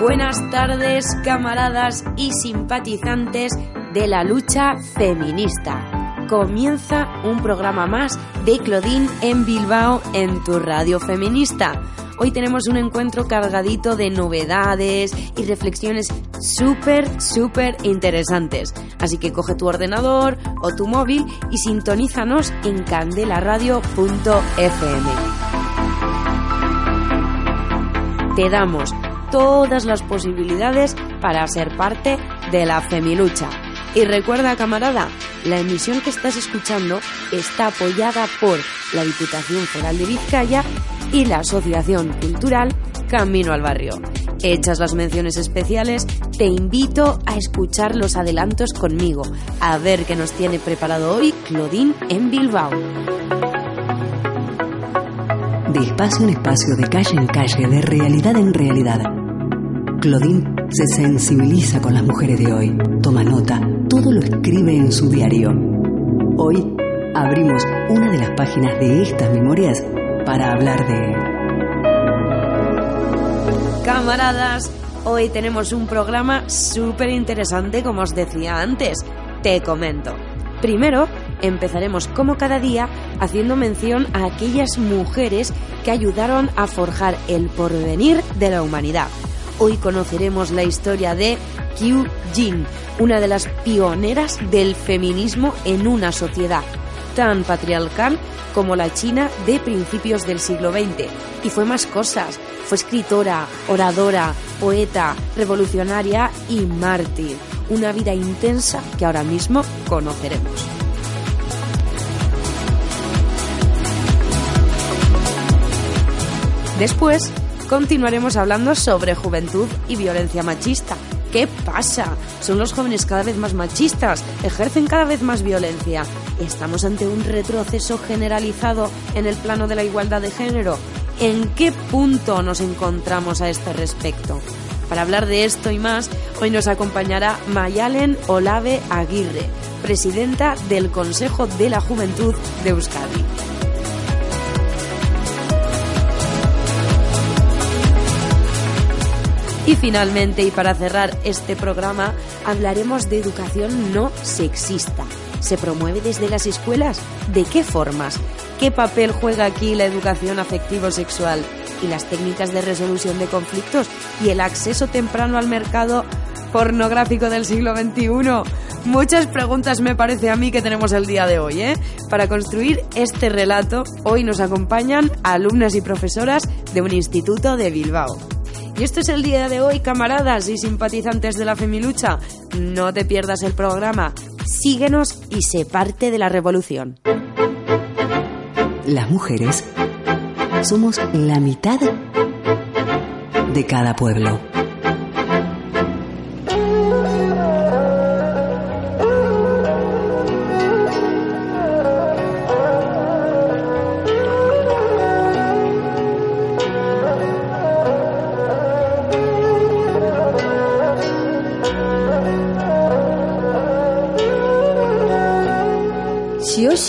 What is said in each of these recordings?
Buenas tardes, camaradas y simpatizantes de la lucha feminista. Comienza un programa más de Claudine en Bilbao en tu radio feminista. Hoy tenemos un encuentro cargadito de novedades y reflexiones súper, súper interesantes. Así que coge tu ordenador o tu móvil y sintonízanos en candelaradio.fm. Te damos todas las posibilidades para ser parte de la Femilucha. Y recuerda, camarada, la emisión que estás escuchando está apoyada por la Diputación Foral de Vizcaya y la Asociación Cultural Camino al Barrio. Hechas las menciones especiales, te invito a escuchar los adelantos conmigo, a ver qué nos tiene preparado hoy Claudine en Bilbao. De espacio en espacio, de calle en calle, de realidad en realidad. Claudine se sensibiliza con las mujeres de hoy, toma nota, todo lo escribe en su diario. Hoy abrimos una de las páginas de estas memorias para hablar de... Camaradas, hoy tenemos un programa súper interesante como os decía antes. Te comento. Primero, empezaremos como cada día haciendo mención a aquellas mujeres que ayudaron a forjar el porvenir de la humanidad. Hoy conoceremos la historia de Qiu Jin, una de las pioneras del feminismo en una sociedad tan patriarcal como la China de principios del siglo XX. Y fue más cosas. Fue escritora, oradora, poeta, revolucionaria y mártir. Una vida intensa que ahora mismo conoceremos. Después continuaremos hablando sobre juventud y violencia machista. ¿Qué pasa? Son los jóvenes cada vez más machistas, ejercen cada vez más violencia. ¿Estamos ante un retroceso generalizado en el plano de la igualdad de género? ¿En qué punto nos encontramos a este respecto? Para hablar de esto y más, hoy nos acompañará Mayalen Olave Aguirre, presidenta del Consejo de la Juventud de Euskadi. Y finalmente, y para cerrar este programa, hablaremos de educación no sexista. ¿Se promueve desde las escuelas? ¿De qué formas? ¿Qué papel juega aquí la educación afectivo-sexual y las técnicas de resolución de conflictos y el acceso temprano al mercado pornográfico del siglo XXI? Muchas preguntas me parece a mí que tenemos el día de hoy, ¿eh? Para construir este relato, hoy nos acompañan alumnas y profesoras de un instituto de Bilbao. Y esto es el día de hoy, camaradas y simpatizantes de la Femilucha. No te pierdas el programa. Síguenos y sé parte de la revolución. Las mujeres somos la mitad de cada pueblo.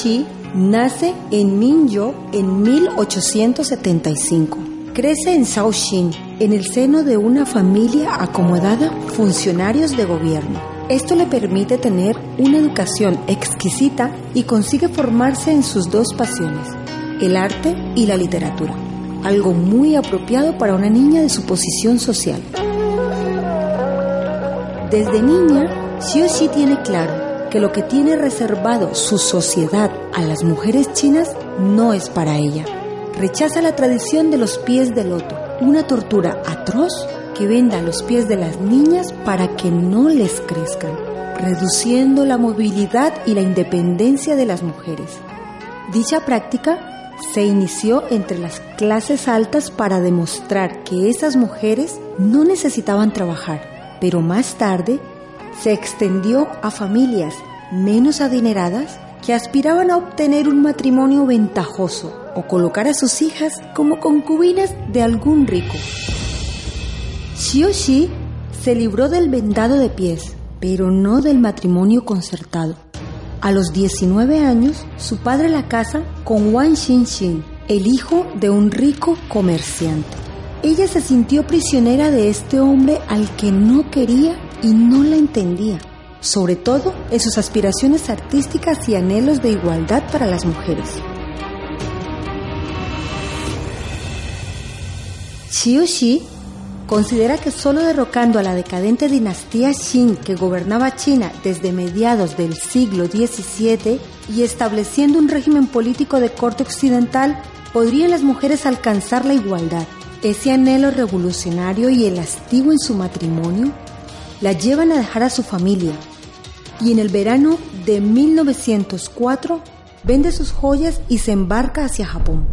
Xiaoxi nace en Minyo en 1875. Crece en Shaoxing, en el seno de una familia acomodada, funcionarios de gobierno. Esto le permite tener una educación exquisita y consigue formarse en sus dos pasiones, el arte y la literatura, algo muy apropiado para una niña de su posición social. Desde niña, Xiaoxi tiene claro que lo que tiene reservado su sociedad a las mujeres chinas no es para ella. Rechaza la tradición de los pies de loto, una tortura atroz que venda los pies de las niñas para que no les crezcan, reduciendo la movilidad y la independencia de las mujeres. Dicha práctica se inició entre las clases altas para demostrar que esas mujeres no necesitaban trabajar, pero más tarde se extendió a familias menos adineradas que aspiraban a obtener un matrimonio ventajoso o colocar a sus hijas como concubinas de algún rico. Xioxi se libró del vendado de pies, pero no del matrimonio concertado. A los 19 años, su padre la casa con Wang Xinxin, el hijo de un rico comerciante. Ella se sintió prisionera de este hombre al que no quería y no la entendía, sobre todo en sus aspiraciones artísticas y anhelos de igualdad para las mujeres. Xiu considera que solo derrocando a la decadente dinastía Qin que gobernaba China desde mediados del siglo XVII y estableciendo un régimen político de corte occidental, podrían las mujeres alcanzar la igualdad. Ese anhelo revolucionario y el en su matrimonio la llevan a dejar a su familia y en el verano de 1904 vende sus joyas y se embarca hacia Japón.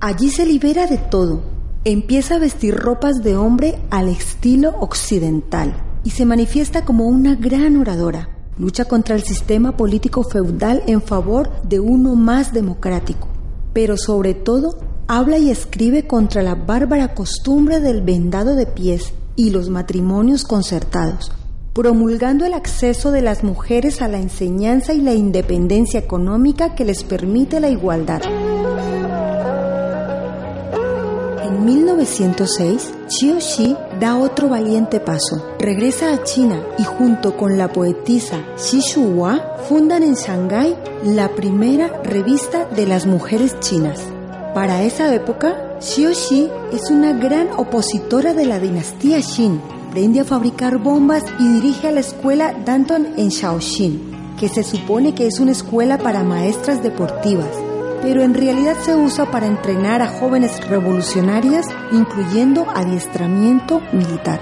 Allí se libera de todo, empieza a vestir ropas de hombre al estilo occidental y se manifiesta como una gran oradora. Lucha contra el sistema político feudal en favor de uno más democrático, pero sobre todo habla y escribe contra la bárbara costumbre del vendado de pies y los matrimonios concertados, promulgando el acceso de las mujeres a la enseñanza y la independencia económica que les permite la igualdad. En 1906, Xiu Xi da otro valiente paso. Regresa a China y junto con la poetisa Xi Shuhua fundan en Shanghái la primera revista de las mujeres chinas. Para esa época, Xi es una gran opositora de la dinastía Qin. Aprende a fabricar bombas y dirige a la escuela Danton en Shaoxin, que se supone que es una escuela para maestras deportivas, pero en realidad se usa para entrenar a jóvenes revolucionarias, incluyendo adiestramiento militar.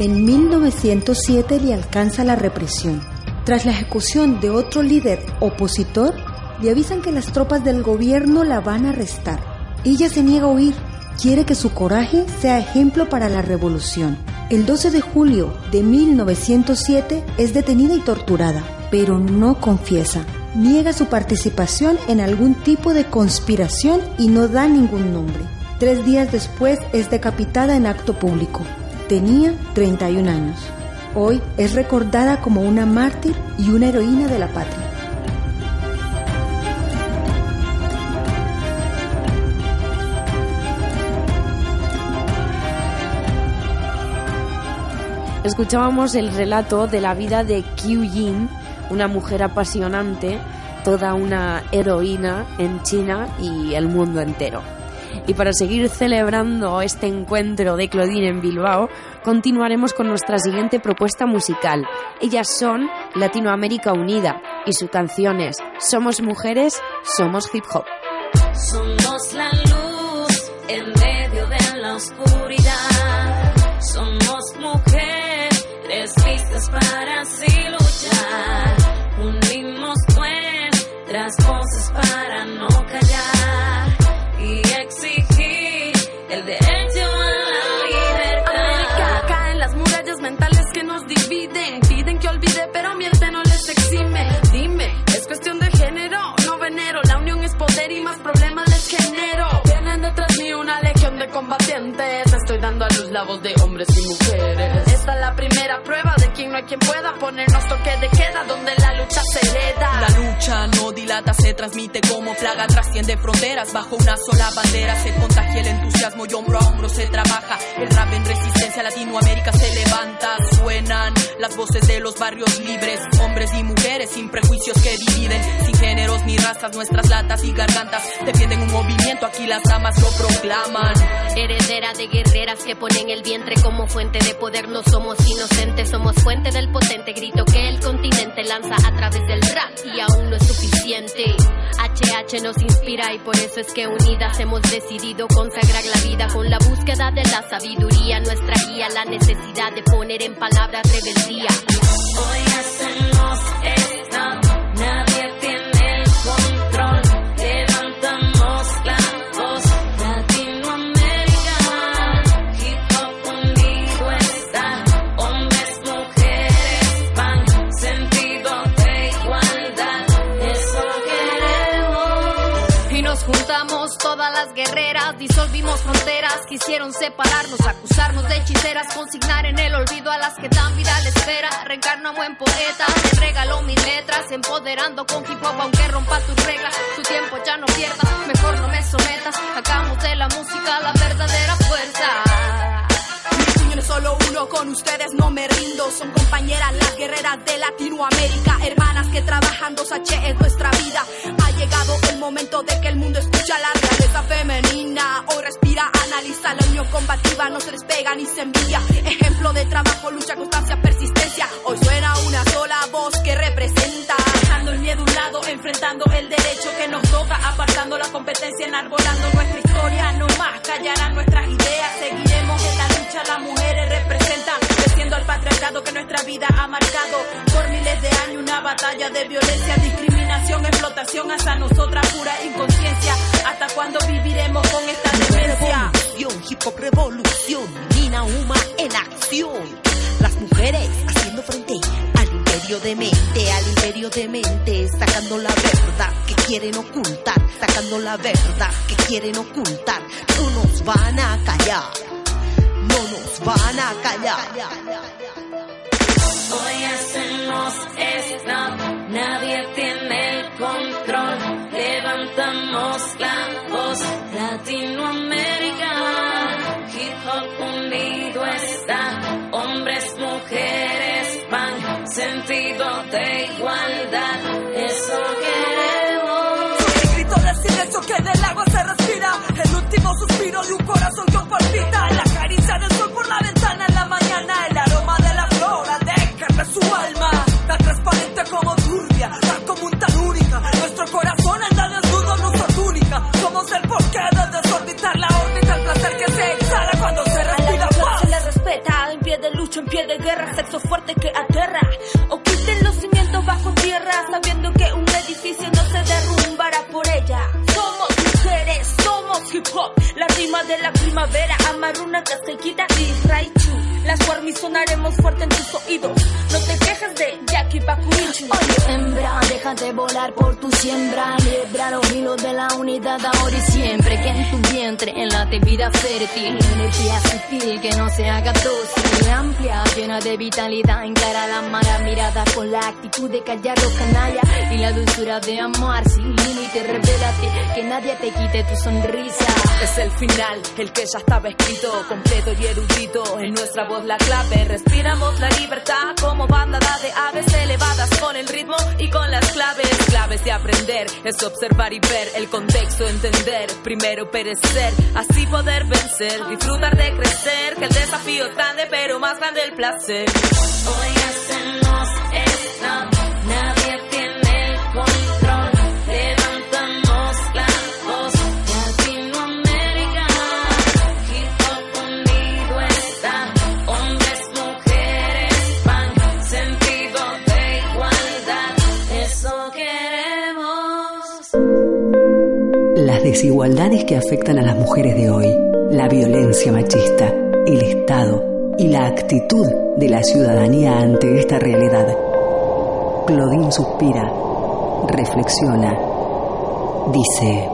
En 1907 le alcanza la represión tras la ejecución de otro líder opositor, le avisan que las tropas del gobierno la van a arrestar. Ella se niega a huir, quiere que su coraje sea ejemplo para la revolución. El 12 de julio de 1907 es detenida y torturada, pero no confiesa. Niega su participación en algún tipo de conspiración y no da ningún nombre. Tres días después es decapitada en acto público. Tenía 31 años. Hoy es recordada como una mártir y una heroína de la patria. Escuchábamos el relato de la vida de Qiu Yin, una mujer apasionante, toda una heroína en China y el mundo entero. Y para seguir celebrando este encuentro de Claudine en Bilbao, continuaremos con nuestra siguiente propuesta musical. Ellas son Latinoamérica Unida y su canción es Somos Mujeres, Somos Hip Hop. De hombres y mujeres. Esta es la primera prueba de quien no hay quien pueda ponernos toque de queda donde la lucha se hereda. La lucha no dilata, se transmite como plaga, trasciende fronteras bajo una sola bandera. Se contagia el entusiasmo y hombro a hombro se trabaja. El rap en resistencia, Latinoamérica se levanta. Suenan las voces de los barrios libres, hombres y mujeres sin prejuicios que dividen, sin géneros ni razas. Nuestras latas y gargantas defienden un movimiento, aquí las damas lo proclaman. Heredera de guerreras que ponen el vientre como fuente de poder, no somos inocentes, somos fuente del potente grito que el continente lanza a través del rap y aún no es suficiente. H nos inspira y por eso es que unidas hemos decidido consagrar la vida con la búsqueda de la sabiduría, nuestra guía, la necesidad de poner en palabras rebeldía. Hoy hacemos esta, nadie tiene el control. Levantamos la voz, Latinoamérica. Hip hop unido está, hombres, mujeres van, sentido de igualdad. Eso queremos. Y nos juntamos todas las guerreras, disolvimos fronteras, quisieron separarnos, acusarnos de hechiceras, consignar en el olvido a las que dan vida la espera. Reencarno buen poeta, te regalo mis letras, empoderando con hip hop aunque rompa tus reglas. Tu tiempo ya no pierdas, mejor no me sometas. Hagamos de la música la verdadera fuerza. Es solo uno, con ustedes no me rindo. Son compañeras las guerreras de Latinoamérica, hermanas que trabajan 2H es nuestra vida. Ha llegado el momento de que el mundo escucha la realeza femenina. Hoy respira, analiza la unión combativa, no se despega ni se envidia. Ejemplo de trabajo, lucha, constancia, persistencia. Hoy suena una sola voz que representa. Dejando el miedo un lado, enfrentando el derecho que nos toca, apartando la competencia, enarbolando nuestra historia. No más callarán nuestras ideas, seguiremos en lucha, las mujeres representan, venciendo al patriarcado que nuestra vida ha marcado. Por miles de años, una batalla de violencia, discriminación, explotación, hasta nosotras pura inconsciencia. ¿Hasta cuándo viviremos con esta demencia? revolución, hip hop revolución, Nina Uma en acción. Las mujeres haciendo frente al imperio de mente, al imperio de mente, sacando la verdad que quieren ocultar, sacando la verdad que quieren ocultar. No nos van a callar, van a callar. Hoy hacemos esta, nadie tiene el control. Levantamos la voz, Latinoamérica. Hip hop unido está, hombres, mujeres van, sentido de igualdad. Eso queremos. El grito del silencio que del agua se respira. El último suspiro de un corazón que palpita. Pie de guerra, sexo fuerte que aterra. Oculten los cimientos bajo tierra, sabiendo que un edificio no se derrumbará por ella. Somos mujeres, somos hip hop, la rima de la primavera, Amaruna, Castequita y Raichu. Las Warmis sonaremos fuerte en tus oídos, Bakunichu. Oye, hembra, déjate volar por tu siembra. Libra los hilos de la unidad ahora y siempre. Que en tu vientre enlate vida fértil. Energía sutil que no se haga dócil. Amplia, llena de vitalidad. Encara la mala mirada con la actitud de callar los canallas. Y la dulzura de amar sin límite. Revélate que nadie te quite tu sonrisa. Es el final, el que ya estaba escrito, completo y erudito. En nuestra voz la clave, respiramos la libertad como bandada de aves elevadas con el ritmo y con las claves. Claves de aprender es observar y ver el contexto, entender, primero perecer, así poder vencer, disfrutar de crecer. Que el desafío es grande, pero más grande el placer. Desigualdades que afectan a las mujeres de hoy, la violencia machista, el Estado y la actitud de la ciudadanía ante esta realidad. Claudine suspira, reflexiona, dice...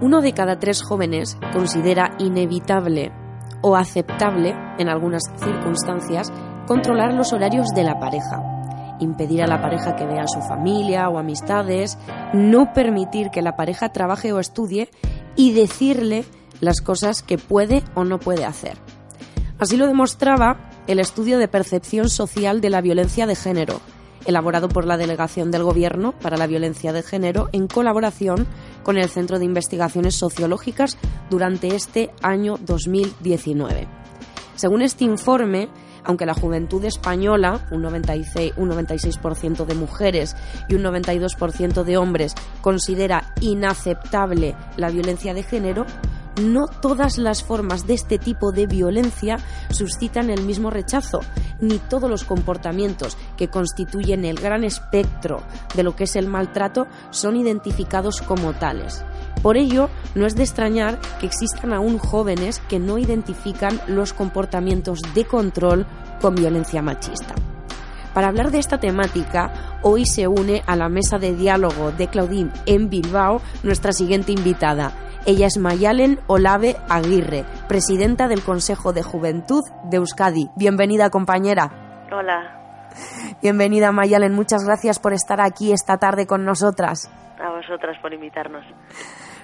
Uno de cada tres jóvenes considera inevitable o aceptable, en algunas circunstancias, controlar los horarios de la pareja, impedir a la pareja que vea a su familia o amistades, no permitir que la pareja trabaje o estudie y decirle las cosas que puede o no puede hacer. Así lo demostraba el estudio de percepción social de la violencia de género, elaborado por la Delegación del Gobierno para la Violencia de Género en colaboración con el Centro de Investigaciones Sociológicas durante este año 2019. Según este informe, aunque la juventud española, un 96%, un 96 de mujeres y un 92% de hombres, considera inaceptable la violencia de género, no todas las formas de este tipo de violencia suscitan el mismo rechazo, ni todos los comportamientos que constituyen el gran espectro de lo que es el maltrato son identificados como tales. Por ello, no es de extrañar que existan aún jóvenes que no identifican los comportamientos de control con violencia machista. Para hablar de esta temática, hoy se une a la mesa de diálogo de Claudine en Bilbao nuestra siguiente invitada. Ella es Mayalen Olave Aguirre, presidenta del Consejo de Juventud de Euskadi. Bienvenida, compañera. Hola, Bienvenida, Mayalen. Muchas gracias por estar aquí esta tarde con nosotras. a vosotras por invitarnos.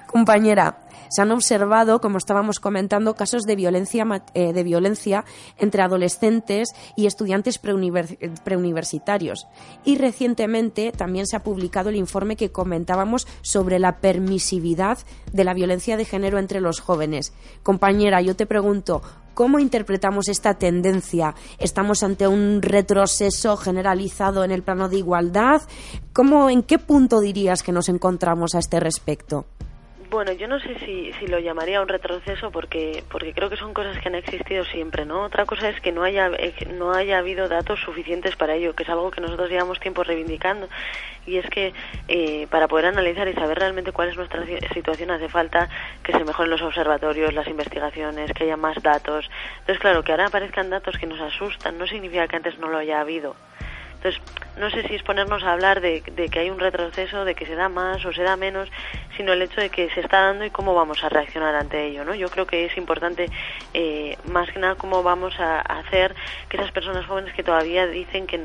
Compañera, se han observado, como estábamos comentando, casos de violencia, eh, de violencia entre adolescentes y estudiantes preuniver- preuniversitarios. Y recientemente también se ha publicado el informe que comentábamos sobre la permisividad de la violencia de género entre los jóvenes. Compañera, yo te pregunto, ¿Cómo interpretamos esta tendencia? ¿Estamos ante un retroceso generalizado en el plano de igualdad? ¿Cómo, ¿En qué punto dirías que nos encontramos a este respecto? Bueno, yo no sé si, si lo llamaría un retroceso porque porque creo que son cosas que han existido siempre, ¿no? Otra cosa es que no haya eh, no haya habido datos suficientes para ello, que es algo que nosotros llevamos tiempo reivindicando y es que eh, para poder analizar y saber realmente cuál es nuestra si- situación hace falta que se mejoren los observatorios, las investigaciones, que haya más datos. Entonces, claro, que ahora aparezcan datos que nos asustan no significa que antes no lo haya habido. Entonces, no sé si es ponernos a hablar de, que hay un retroceso, de que se da más o se da menos, sino el hecho de que se está dando y cómo vamos a reaccionar ante ello, ¿no? Yo creo que es importante, eh, más que nada, cómo vamos a hacer que esas personas jóvenes que todavía dicen que,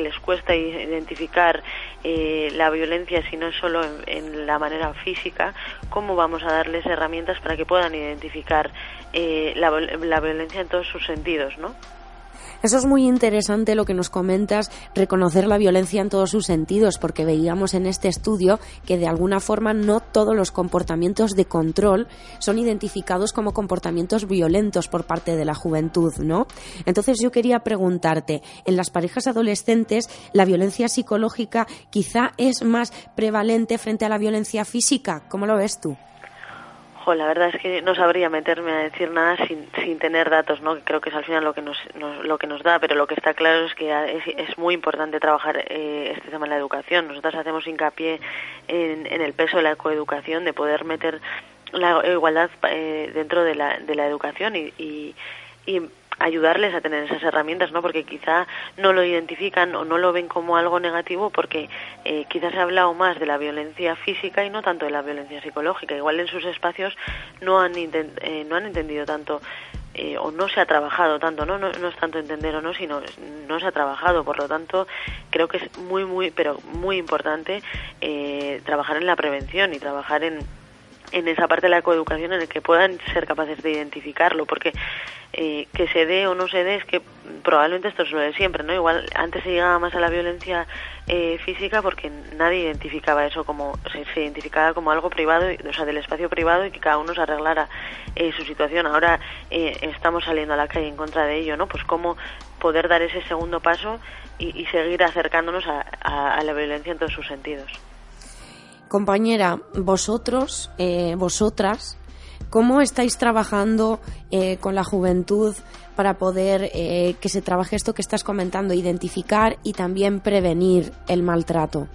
les cuesta identificar eh, la violencia, si no es solo en, la manera física, cómo vamos a darles herramientas para que puedan identificar eh, la, la violencia en todos sus sentidos, ¿no? Eso es muy interesante lo que nos comentas, reconocer la violencia en todos sus sentidos, porque veíamos en este estudio que de alguna forma no todos los comportamientos de control son identificados como comportamientos violentos por parte de la juventud, ¿no? Entonces yo quería preguntarte, en las parejas adolescentes, ¿la violencia psicológica quizá es más prevalente frente a la violencia física? ¿Cómo lo ves tú? Jo, la verdad es que no sabría meterme a decir nada sin, sin tener datos, ¿no? Creo que es al final lo que nos, nos- lo que nos da, pero lo que está claro es que es, muy importante trabajar eh, este tema en la educación. Nosotros hacemos hincapié en, el peso de la coeducación, de poder meter la igualdad eh, dentro de la, de la educación y, y ayudarles a tener esas herramientas, ¿no? Porque quizá no lo identifican o no lo ven como algo negativo porque eh, quizás se ha hablado más de la violencia física y no tanto de la violencia psicológica. Igual en sus espacios no han, eh, no han entendido tanto eh, o no se ha trabajado tanto, ¿no? ¿no? No es tanto entender o no, sino no se ha trabajado. Por lo tanto, creo que es muy, muy, pero muy importante eh, trabajar en la prevención y trabajar en, en esa parte de la coeducación en el que puedan ser capaces de identificarlo, porque eh, que se dé o no se dé es que probablemente esto de siempre, ¿no? Igual antes se llegaba más a la violencia eh, física porque nadie identificaba eso como, se, identificaba como algo privado, o sea, del espacio privado y que cada uno se arreglara eh, su situación. Ahora eh, estamos saliendo a la calle en contra de ello, ¿no? Pues cómo poder dar ese segundo paso y, y seguir acercándonos a- a la violencia en todos sus sentidos. Compañera, vosotros, eh, vosotras, ¿cómo estáis trabajando eh, con la juventud para poder eh, que se trabaje esto que estás comentando, identificar y también prevenir el maltrato?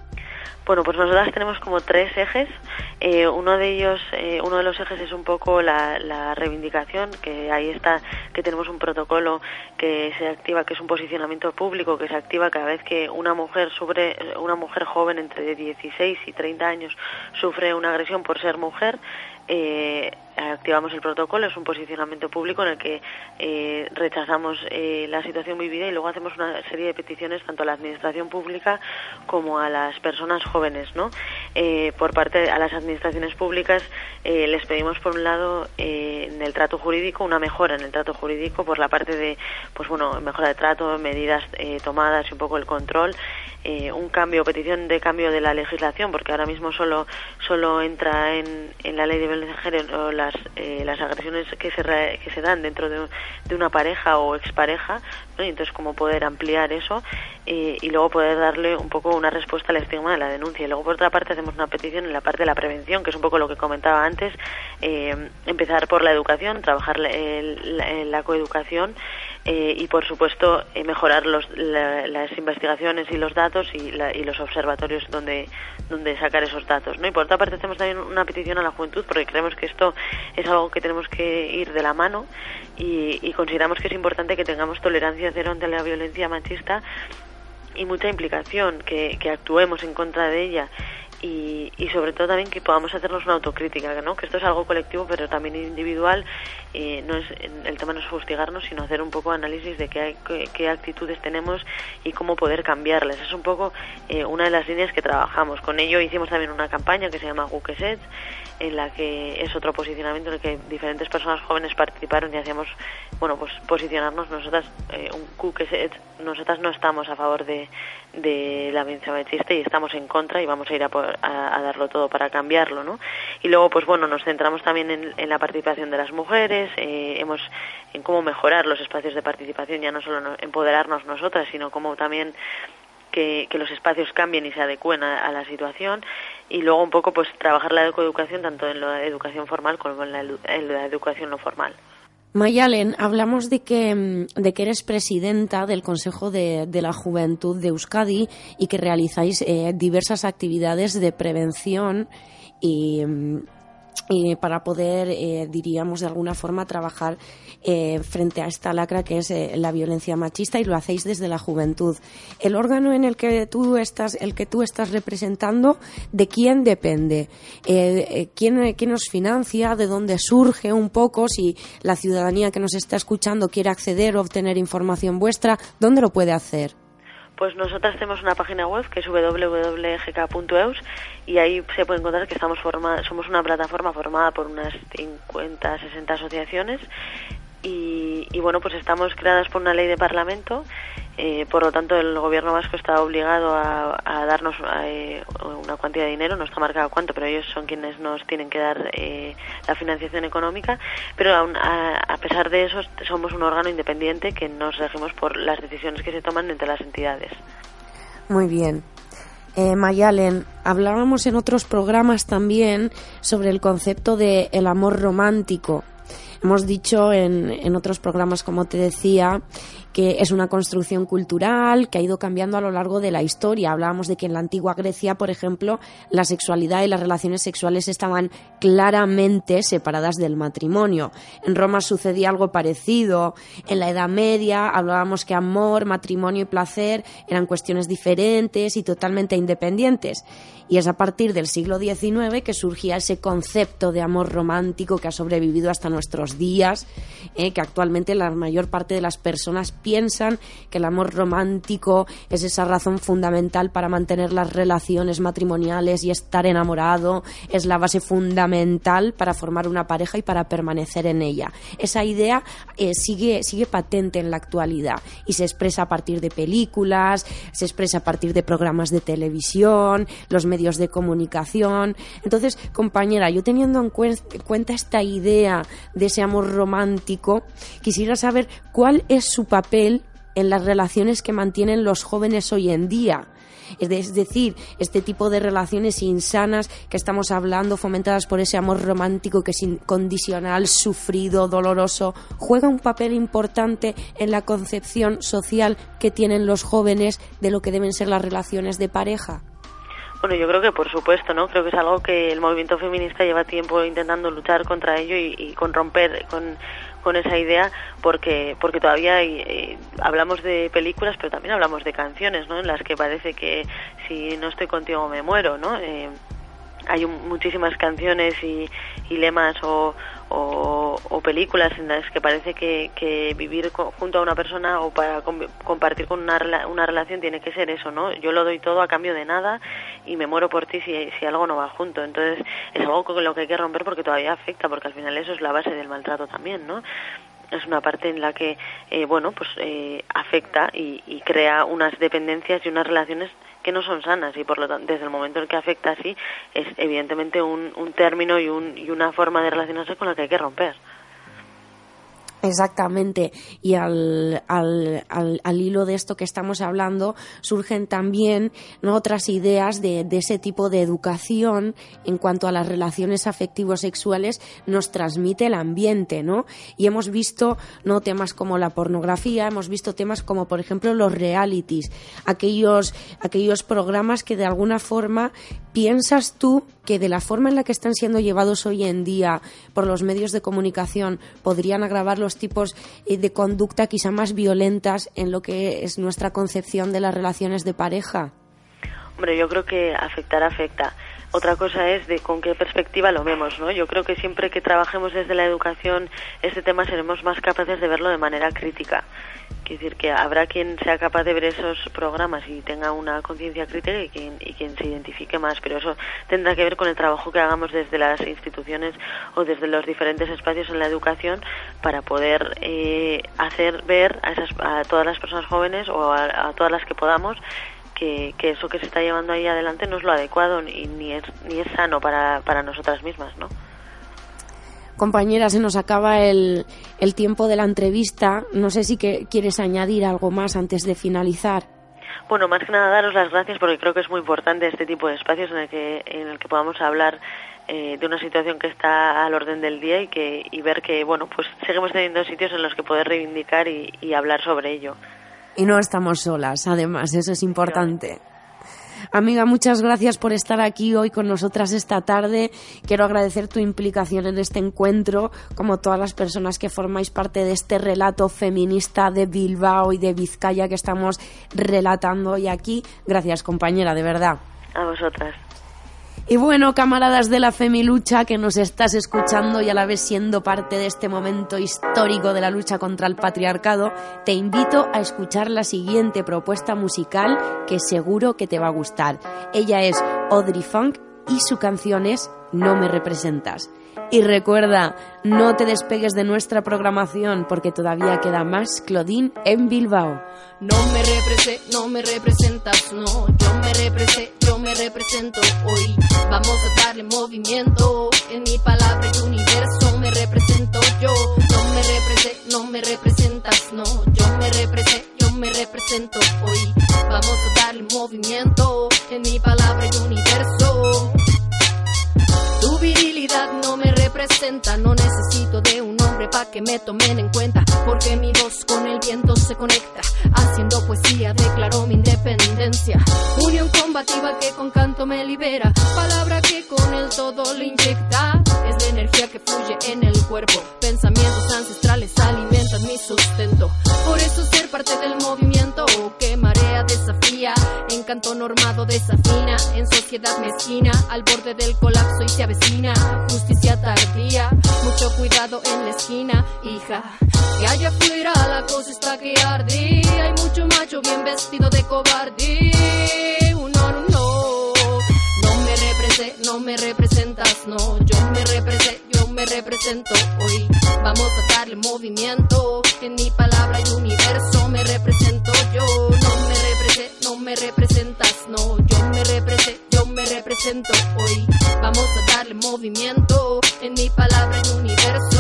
Bueno, pues nosotras tenemos como tres ejes. Eh, uno de ellos, uno de los ejes es un poco la, reivindicación, que ahí está, que tenemos un protocolo que se activa, que es un posicionamiento público que se activa cada vez que una mujer sufre, una mujer joven entre 16 y 30 años sufre una agresión por ser mujer. Activamos el protocolo, es un posicionamiento público en el que eh, rechazamos eh, la situación vivida y luego hacemos una serie de peticiones tanto a la administración pública como a las personas jóvenes, ¿no? eh, por parte a las administraciones públicas les pedimos por un lado en el trato jurídico una mejora en el trato jurídico por la parte de pues bueno mejora de trato medidas tomadas y un poco el control un cambio petición de cambio de la legislación porque ahora mismo solo solo entra en, en la ley de violencia de género las eh, las agresiones que se que se dan dentro de, de una pareja o expareja y entonces cómo poder ampliar eso y luego poder darle un poco una respuesta al estigma de la denuncia y luego por otra parte hacemos una petición en la parte de la prevención que es un poco lo que comentaba antes eh, empezar por la educación trabajar el- la- coeducación eh, y por supuesto eh, mejorar los, la- las investigaciones y los datos y, la- y los observatorios donde donde sacar esos datos ¿no? y por otra parte hacemos también una petición a la juventud porque creemos que esto es algo que tenemos que ir de la mano y, y consideramos que es importante que tengamos tolerancia ante la violencia machista y mucha implicación, que, que actuemos en contra de ella y, y sobre todo también que podamos hacernos una autocrítica, ¿no? que esto es algo colectivo pero también individual, eh, no es, el tema no es fustigarnos sino hacer un poco análisis de qué, qué, qué actitudes tenemos y cómo poder cambiarlas. Es un poco eh, una de las líneas que trabajamos. Con ello hicimos también una campaña que se llama Guquesets, en la que es otro posicionamiento en el que diferentes personas jóvenes participaron y hacíamos, bueno, pues posicionarnos nosotras, eh, un Guquesets, nosotras no estamos a favor de, la violencia machista y estamos en contra y vamos a ir a, a- darlo todo para cambiarlo, ¿no? Y luego, pues bueno, nos centramos también en, la participación de las mujeres, eh, hemos en cómo mejorar los espacios de participación, ya no solo no- empoderarnos nosotras, sino cómo también que, que los espacios cambien y se adecúen a, a la situación y luego un poco pues trabajar la ecoeducación tanto en la educación formal como en la, educación no formal. Mayalen, hablamos de que, mm, de que eres presidenta del Consejo de, de la Juventud de Euskadi y que realizáis eh, diversas actividades de prevención y, y para poder, eh, diríamos, de alguna forma trabajar eh, frente a esta lacra que es eh, la violencia machista y lo hacéis desde la juventud. El órgano en el que tú estás, el que tú estás representando, ¿de quién depende? Eh, eh, ¿quién, ¿Quién nos financia? ¿De dónde surge un poco? Si la ciudadanía que nos está escuchando quiere acceder o obtener información vuestra, ¿dónde lo puede hacer? Pues nosotras tenemos una página web que es www.gk.eus y ahí se puede encontrar que estamos somos una plataforma formada por unas 50, 60 asociaciones y, y bueno, pues estamos creadas por una ley de Parlamento, eh, por lo tanto el gobierno vasco está obligado a, darnos eh, una cuantía de dinero, no está marcado cuánto, pero ellos son quienes nos tienen que dar eh, la financiación económica, pero aún a, a pesar de eso somos un órgano independiente que nos regimos por las decisiones que se toman entre las entidades. Muy bien. Eh, Mayalen, hablábamos en otros programas también sobre el concepto de el amor romántico. Hemos dicho en, en otros programas, como te decía, que es una construcción cultural que ha ido cambiando a lo largo de la historia. Hablábamos de que en la antigua Grecia, por ejemplo, la sexualidad y las relaciones sexuales estaban claramente separadas del matrimonio. En Roma sucedía algo parecido. En la Edad Media hablábamos que amor, matrimonio y placer eran cuestiones diferentes y totalmente independientes. Y es a partir del siglo XIX que surgía ese concepto de amor romántico que ha sobrevivido hasta nuestros días, eh, que actualmente la mayor parte de las personas piensan que el amor romántico es esa razón fundamental para mantener las relaciones matrimoniales y estar enamorado, es la base fundamental para formar una pareja y para permanecer en ella. Esa idea eh, sigue, sigue patente en la actualidad y se expresa a partir de películas, se expresa a partir de programas de televisión, los medios de comunicación. Entonces, compañera, yo teniendo en cuen- cuenta esta idea de ese amor romántico, quisiera saber cuál es su papel en las relaciones que mantienen los jóvenes hoy en día. Es decir, este tipo de relaciones insanas que estamos hablando, fomentadas por ese amor romántico que es incondicional, sufrido, doloroso, juega un papel importante en la concepción social que tienen los jóvenes de lo que deben ser las relaciones de pareja. Bueno, yo creo que por supuesto, ¿no? Creo que es algo que el movimiento feminista lleva tiempo intentando luchar contra ello y, y con romper con, con esa idea porque porque todavía hay, eh, hablamos de películas, pero también hablamos de canciones, ¿no? En las que parece que si no estoy contigo me muero, ¿no? Eh, hay muchísimas canciones y, y lemas o, o, o películas en las que parece que, que vivir co- junto a una persona o para com- compartir con una, rela- una relación tiene que ser eso, ¿no? Yo lo doy todo a cambio de nada y me muero por ti si, si algo no va junto. Entonces es algo con lo que hay que romper porque todavía afecta, porque al final eso es la base del maltrato también, ¿no? es una parte en la que eh, bueno pues eh, afecta y, y crea unas dependencias y unas relaciones que no son sanas y por lo tanto desde el momento en que afecta así es evidentemente un, un término y, un, y una forma de relacionarse con la que hay que romper Exactamente. Y al, al, al, hilo de esto que estamos hablando, surgen también ¿no? otras ideas de, de ese tipo de educación en cuanto a las relaciones afectivos sexuales nos transmite el ambiente, ¿no? Y hemos visto no temas como la pornografía, hemos visto temas como por ejemplo los realities, aquellos, aquellos programas que de alguna forma piensas tú que de la forma en la que están siendo llevados hoy en día por los medios de comunicación podrían agravar los tipos eh, de conducta quizá más violentas en lo que es nuestra concepción de las relaciones de pareja? Hombre, yo creo que afectar afecta. Otra cosa es de con qué perspectiva lo vemos, ¿no? Yo creo que siempre que trabajemos desde la educación este tema seremos más capaces de verlo de manera crítica. Quiere decir que habrá quien sea capaz de ver esos programas y tenga una conciencia crítica y quien, se identifique más, pero eso tendrá que ver con el trabajo que hagamos desde las instituciones o desde los diferentes espacios en la educación para poder eh, hacer ver a, esas, todas las personas jóvenes o a todas las que podamos que, que, eso que se está llevando ahí adelante no es lo adecuado ni, ni, es, ni es sano para, para nosotras mismas, ¿no? Compañera, se nos acaba el, el tiempo de la entrevista. No sé si que, quieres añadir algo más antes de finalizar. Bueno, más que nada daros las gracias porque creo que es muy importante este tipo de espacios en el que, en el que podamos hablar eh, de una situación que está al orden del día y, que, y ver que, bueno, pues seguimos teniendo sitios en los que poder reivindicar y, y hablar sobre ello. Y no estamos solas, además, eso es importante. Amiga, muchas gracias por estar aquí hoy con nosotras esta tarde. Quiero agradecer tu implicación en este encuentro, como todas las personas que formáis parte de este relato feminista de Bilbao y de Vizcaya que estamos relatando hoy aquí. Gracias, compañera, de verdad. A vosotras. Y bueno, camaradas de la Femilucha que nos estás escuchando y a la vez siendo parte de este momento histórico de la lucha contra el patriarcado, te invito a escuchar la siguiente propuesta musical que seguro que te va a gustar. Ella es Audrey Funk y su canción es No me representas. Y recuerda, no te despegues de nuestra programación porque todavía queda más Claudine en Bilbao. No me represé, no me representas, no. Yo me represé, yo me represento hoy. Vamos a darle movimiento. En mi palabra y universo me represento yo. No me represé, no me representas, no. Yo me represé, yo me represento hoy. Vamos a darle movimiento. En mi palabra y universo. No necesito de un hombre pa' que me tomen en cuenta, porque mi voz con el viento se conecta, haciendo poesía declaro mi independencia, unión combativa que con canto me libera, palabra que con el todo lo inyecta, es la energía que fluye en el cuerpo, pensamientos ancestrales alimentan mi sustento, por eso ser parte del movimiento que marea desafía, encanto normado desafina, en sociedad mezquina, al borde del colapso y se avecina, justicia tardía, mucho cuidado en la esquina, hija, que allá afuera la cosa está que arde, hay mucho macho bien vestido de cobarde, no, no, no, no me represé, no me representas, no, yo me represé, yo me represento hoy, vamos a darle movimiento, en mi palabra y universo me represento yo, no me represé, no me representas, no, yo me represé, yo me represento hoy, vamos a darle movimiento, en mi palabra y universo.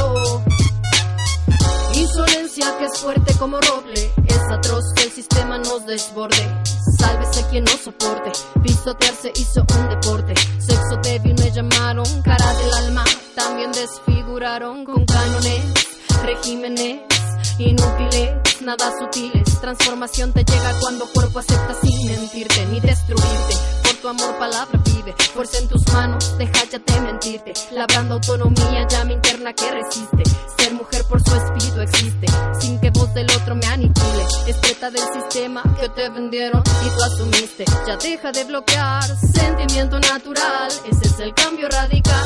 Insolencia que es fuerte como roble, es atroz que el sistema nos desborde. Sálvese quien no soporte, pisotearse hizo un deporte. Sexo débil me llamaron, cara del alma, también desfiguraron con cánones, regímenes inútiles, nada sutiles. Transformación te llega cuando cuerpo acepta sin mentirte ni destruirte. Tu amor palabra vive, fuerza en tus manos, deja ya de mentirte. Labrando autonomía, llama interna que resiste. Ser mujer por su espíritu existe, sin que voz del otro me aniquile. Es preta del sistema que te vendieron y tú asumiste. Ya deja de bloquear, sentimiento natural, ese es el cambio radical.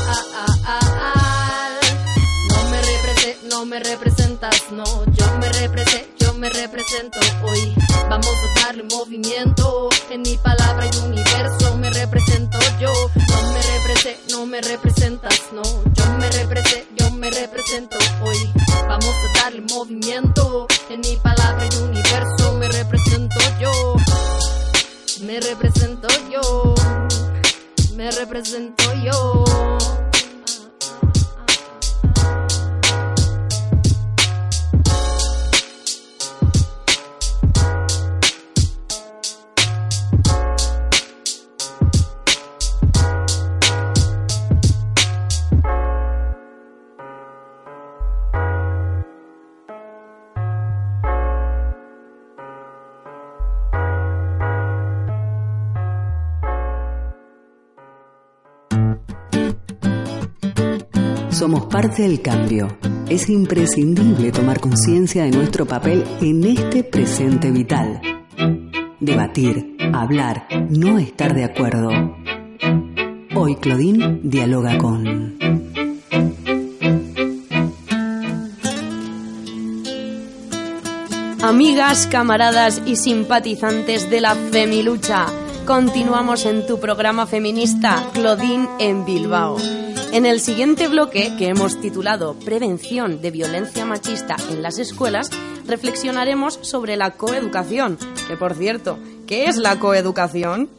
No me representas, no, yo me represento, me represento hoy. Vamos a darle movimiento en mi palabra y universo, me represento yo. No me represento, no me representas, no, yo me represento, yo me represento hoy. Vamos a darle movimiento en mi palabra y universo, me represento yo. Me represento yo, me represento yo. Somos parte del cambio. Es imprescindible tomar conciencia de nuestro papel en este presente vital. Debatir, hablar, no estar de acuerdo. Hoy Claudine dialoga con... Amigas, camaradas y simpatizantes de la Femilucha, continuamos en tu programa feminista Claudine en Bilbao. En el siguiente bloque, que hemos titulado Prevención de violencia machista en las escuelas, reflexionaremos sobre la coeducación, que por cierto, ¿qué es la coeducación?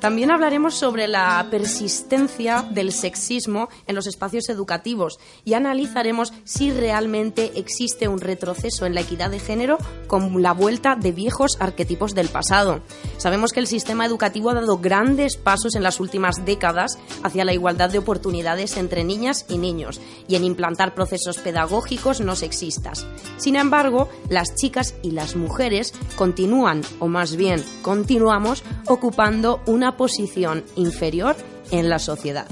También hablaremos sobre la persistencia del sexismo en los espacios educativos y analizaremos si realmente existe un retroceso en la equidad de género con la vuelta de viejos arquetipos del pasado. Sabemos que el sistema educativo ha dado grandes pasos en las últimas décadas hacia la igualdad de oportunidades entre niñas y niños y en implantar procesos pedagógicos no sexistas. Sin embargo, las chicas y las mujeres continúan, o más bien continuamos, ocupando una posición inferior en la sociedad.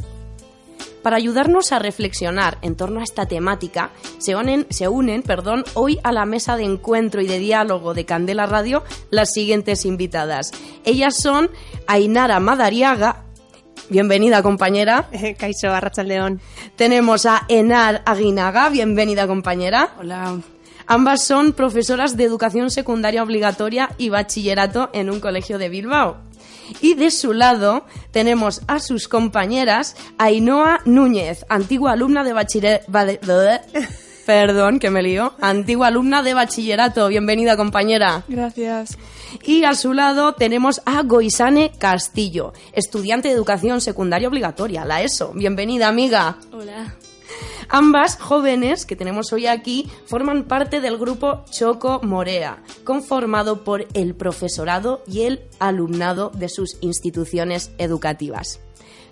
Para ayudarnos a reflexionar en torno a esta temática, se unen, se unen perdón, hoy a la mesa de encuentro y de diálogo de Candela Radio las siguientes invitadas. Ellas son Ainara Madariaga, bienvenida compañera. Arrachaldeón. Tenemos a Enar Aguinaga, bienvenida compañera. Hola. Ambas son profesoras de educación secundaria obligatoria y bachillerato en un colegio de Bilbao. Y de su lado tenemos a sus compañeras Ainhoa Núñez, antigua alumna de bachillerato. Perdón, que me lío. Antigua alumna de bachillerato. Bienvenida, compañera. Gracias. Y a su lado tenemos a Goisane Castillo, estudiante de educación secundaria obligatoria, la ESO. Bienvenida, amiga. Hola. Ambas jóvenes que tenemos hoy aquí forman parte del grupo Choco Morea, conformado por el profesorado y el alumnado de sus instituciones educativas.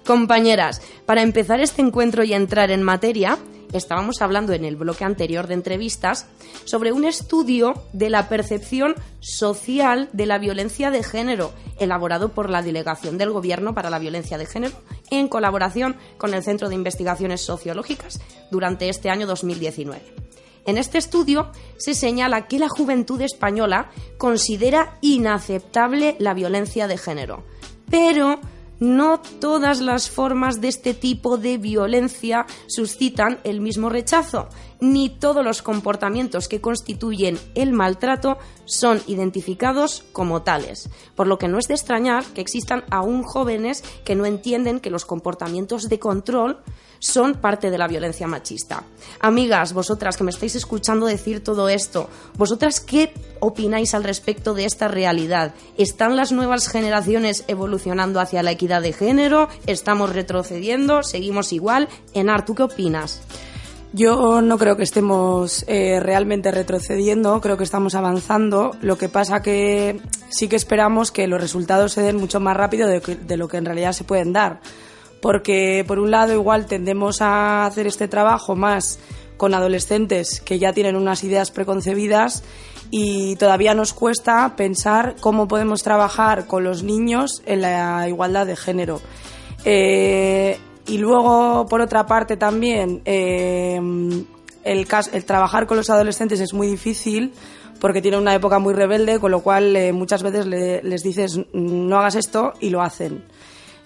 Compañeras, para empezar este encuentro y entrar en materia, estábamos hablando en el bloque anterior de entrevistas sobre un estudio de la percepción social de la violencia de género, elaborado por la Delegación del Gobierno para la Violencia de Género en colaboración con el Centro de Investigaciones Sociológicas durante este año 2019. En este estudio se señala que la juventud española considera inaceptable la violencia de género, pero no todas las formas de este tipo de violencia suscitan el mismo rechazo, ni todos los comportamientos que constituyen el maltrato son identificados como tales, por lo que no es de extrañar que existan aún jóvenes que no entienden que los comportamientos de control son parte de la violencia machista. Amigas, vosotras que me estáis escuchando decir todo esto, ¿vosotras qué opináis al respecto de esta realidad? ¿Están las nuevas generaciones evolucionando hacia la equidad de género? ¿Estamos retrocediendo? ¿Seguimos igual? Enar, ¿tú qué opinas? Yo no creo que estemos eh, realmente retrocediendo, creo que estamos avanzando. Lo que pasa que sí que esperamos que los resultados se den mucho más rápido de, lo que en realidad se pueden dar. Porque por un lado igual tendemos a hacer este trabajo más con adolescentes que ya tienen unas ideas preconcebidas y todavía nos cuesta pensar cómo podemos trabajar con los niños en la igualdad de género. Eh, y luego, por otra parte, también eh, el, el trabajar con los adolescentes es muy difícil porque tienen una época muy rebelde, con lo cual eh, muchas veces le- les dices no hagas esto y lo hacen.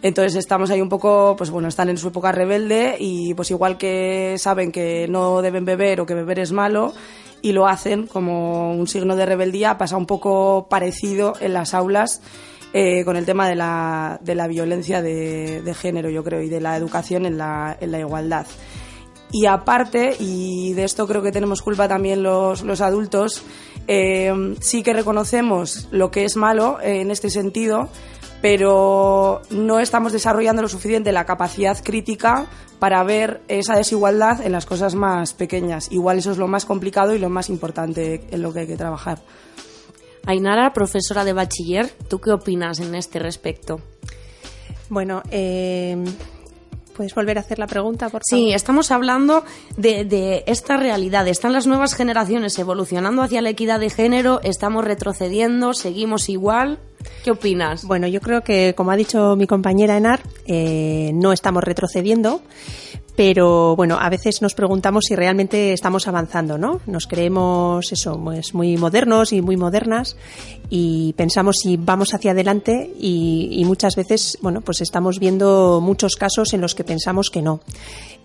Entonces estamos ahí un poco, pues bueno, están en su época rebelde y pues igual que saben que no deben beber o que beber es malo y lo hacen como un signo de rebeldía, pasa un poco parecido en las aulas eh, con el tema de la, de la violencia de, género, yo creo, y de la educación en la, en la igualdad. Y aparte, y de esto creo que tenemos culpa también los, los adultos, eh, sí que reconocemos lo que es malo en este sentido, pero no estamos desarrollando lo suficiente la capacidad crítica para ver esa desigualdad en las cosas más pequeñas. Igual eso es lo más complicado y lo más importante en lo que hay que trabajar. Ainara, profesora de bachiller, ¿tú qué opinas en este respecto? Bueno, eh, ¿puedes volver a hacer la pregunta, por favor? Sí, estamos hablando de, de esta realidad. Están las nuevas generaciones evolucionando hacia la equidad de género, estamos retrocediendo, seguimos igual. ¿Qué opinas? Bueno, yo creo que, como ha dicho mi compañera Enar, eh, no estamos retrocediendo, pero bueno, a veces nos preguntamos si realmente estamos avanzando, ¿no? Nos creemos eso, pues muy modernos y muy modernas y pensamos si vamos hacia adelante y, muchas veces, bueno, pues estamos viendo muchos casos en los que pensamos que no.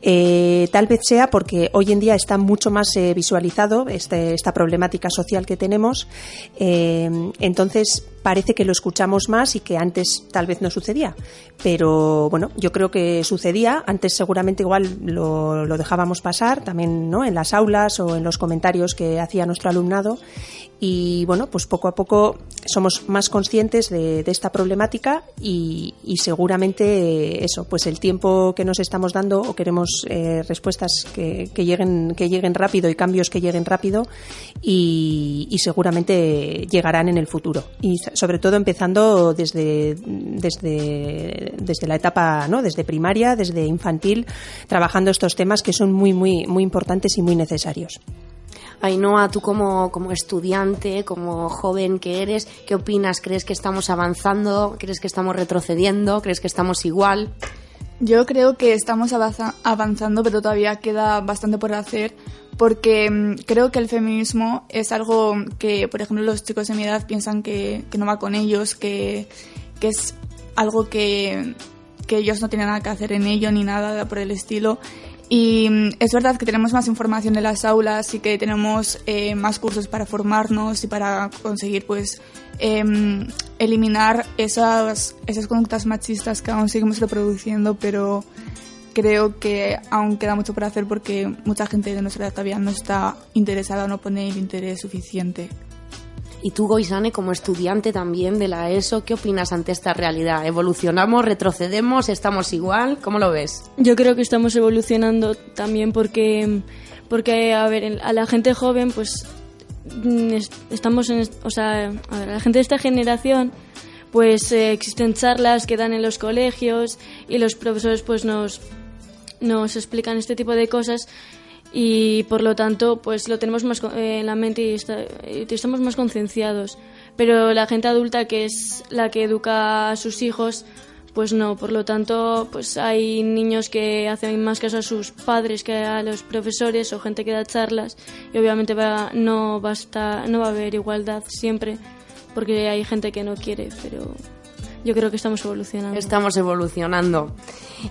Eh, tal vez sea porque hoy en día está mucho más eh, visualizado este, esta problemática social que tenemos, eh, entonces parece que lo escuchamos más y que antes tal vez no sucedía. Pero bueno, yo creo que sucedía, antes seguramente igual lo, lo dejábamos pasar, también ¿no? en las aulas o en los comentarios que hacía nuestro alumnado y bueno, pues poco a poco somos más conscientes de, esta problemática y, seguramente eso, pues el tiempo que nos estamos dando o queremos eh, respuestas que, que, lleguen que lleguen rápido y cambios que lleguen rápido y, seguramente llegarán en el futuro sobre todo empezando desde desde desde la etapa, ¿no? Desde primaria, desde infantil, trabajando estos temas que son muy muy muy importantes y muy necesarios. Ainhoa, tú como, como estudiante, como joven que eres, ¿qué opinas? ¿Crees que estamos avanzando? ¿Crees que estamos retrocediendo? ¿Crees que estamos igual? Yo creo que estamos avanzando, pero todavía queda bastante por hacer, porque mm, creo que el feminismo es algo que, por ejemplo, los chicos de mi edad piensan que, no va con ellos, que, que es algo que, que ellos no tienen nada que hacer en ello ni nada por el estilo. Y mm, es verdad que tenemos más información en las aulas y que tenemos eh, más cursos para formarnos y para conseguir pues eh, eliminar esas, esas conductas machistas que aún seguimos reproduciendo, pero creo que aún queda mucho por hacer porque mucha gente de nuestra edad todavía no está interesada o no pone el interés suficiente. Y tú, Goisane, como estudiante también de la ESO, ¿qué opinas ante esta realidad? ¿Evolucionamos, retrocedemos, estamos igual? ¿Cómo lo ves? Yo creo que estamos evolucionando también porque, porque a ver, a la gente joven, pues estamos en, o sea, a ver, a la gente de esta generación, pues eh, existen charlas que dan en los colegios y los profesores pues nos, nos explican este tipo de cosas y por lo tanto pues lo tenemos más en la mente y, estamos más concienciados. Pero la gente adulta que es la que educa a sus hijos pues no, por lo tanto, pues hay niños que hacen más caso a sus padres que a los profesores o gente que da charlas y obviamente no, va a estar, no va a haber igualdad siempre porque hay gente que no quiere, pero yo creo que estamos evolucionando. Estamos evolucionando.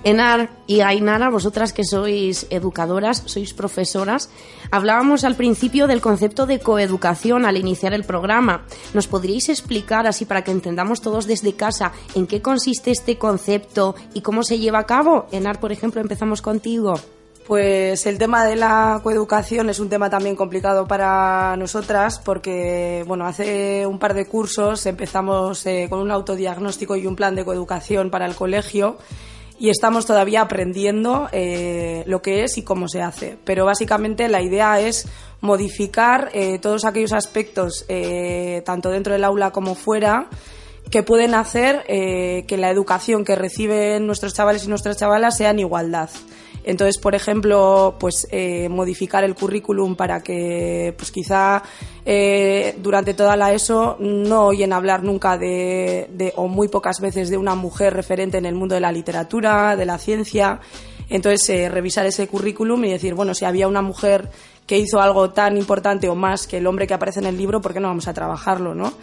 Enar y Ainara, vosotras que sois educadoras, sois profesoras, hablábamos al principio del concepto de coeducación al iniciar el programa. ¿Nos podríais explicar, así para que entendamos todos desde casa, en qué consiste este concepto y cómo se lleva a cabo? Enar, por ejemplo, empezamos contigo. Pues el tema de la coeducación es un tema también complicado para nosotras porque, bueno, hace un par de cursos empezamos eh, con un autodiagnóstico y un plan de coeducación para el colegio y estamos todavía aprendiendo eh, lo que es y cómo se hace. Pero básicamente la idea es modificar eh, todos aquellos aspectos, tanto dentro del aula como fuera, que pueden hacer que la educación que reciben nuestros chavales y nuestras chavalas sea en igualdad. Entonces, por ejemplo, pues eh, modificar el currículum para que, pues quizá eh, durante toda la ESO no oyen hablar nunca de, o muy pocas veces de una mujer referente en el mundo de la literatura, de la ciencia. Entonces, eh, revisar ese currículum y decir, bueno, si había una mujer que hizo algo tan importante o más que el hombre que aparece en el libro, ¿por qué no vamos a trabajarlo, no?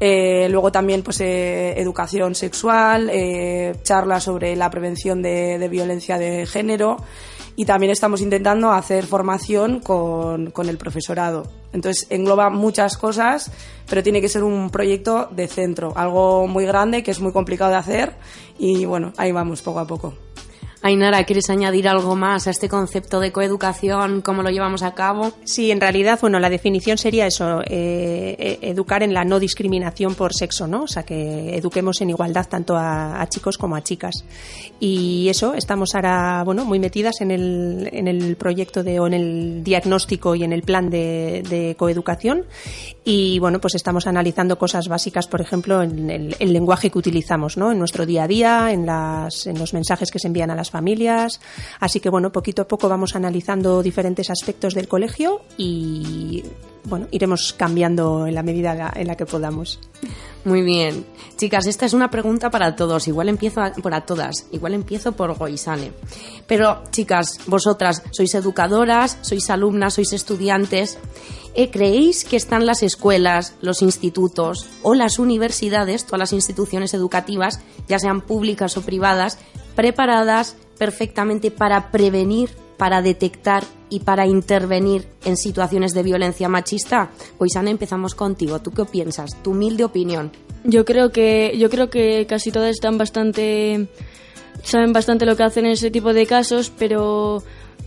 Eh, luego también pues eh, educación sexual, eh, charlas sobre la prevención de, de violencia de género y también estamos intentando hacer formación con, con, el profesorado. Entonces engloba muchas cosas, pero tiene que ser un proyecto de centro, algo muy grande que es muy complicado de hacer y bueno, ahí vamos poco a poco. Ainara, ¿quieres añadir algo más a este concepto de coeducación? ¿Cómo lo llevamos a cabo? Sí, en realidad, bueno, la definición sería eso, eh, educar en la no discriminación por sexo, ¿no? O sea, que eduquemos en igualdad tanto a, a, chicos como a chicas. Y eso, estamos ahora, bueno, muy metidas en el, en el proyecto de, o en el diagnóstico y en el plan de, de coeducación. Y, bueno, pues estamos analizando cosas básicas, por ejemplo, en el, el lenguaje que utilizamos, ¿no? En nuestro día a día, en, las, en los mensajes que se envían a familias. Así que bueno, poquito a poco vamos analizando diferentes aspectos del colegio y bueno, iremos cambiando en la medida en la que podamos. Muy bien. Chicas, esta es una pregunta para todos. Igual empiezo a, para todas. Igual empiezo por Goisane. Pero, chicas, vosotras sois educadoras, sois alumnas, sois estudiantes. ¿Eh, ¿Creéis que están las escuelas, los institutos o las universidades, todas las instituciones educativas, ya sean públicas o privadas, preparadas perfectamente para prevenir, para detectar y para intervenir en situaciones de violencia machista? Pues Ana, empezamos contigo. ¿Tú qué piensas? Tu humilde opinión. Yo creo que yo creo que casi todas están bastante saben bastante lo que hacen en ese tipo de casos, pero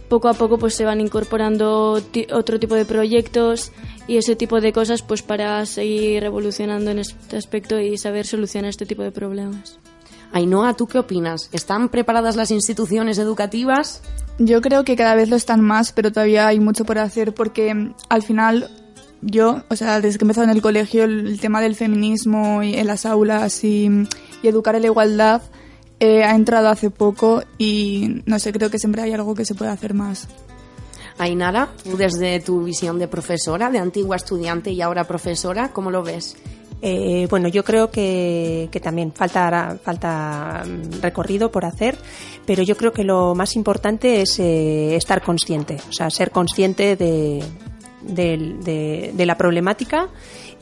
poco a poco pues se van incorporando otro tipo de proyectos y ese tipo de cosas pues para seguir evolucionando en este aspecto y saber solucionar este tipo de problemas. Ainhoa, ¿tú qué opinas? ¿Están preparadas las instituciones educativas? Yo creo que cada vez lo están más, pero todavía hay mucho por hacer porque mm, al final yo, o sea, desde que he empezado en el colegio, el, tema del feminismo y en las aulas y, y educar en la igualdad eh, ha entrado hace poco y no sé, creo que siempre hay algo que se puede hacer más. Ainara, tú desde tu visión de profesora, de antigua estudiante y ahora profesora, ¿cómo lo ves? Eh, bueno, yo creo que, también falta, falta recorrido por hacer, pero yo creo que lo más importante es eh, estar consciente, o sea, ser consciente de, de, de, de la problemática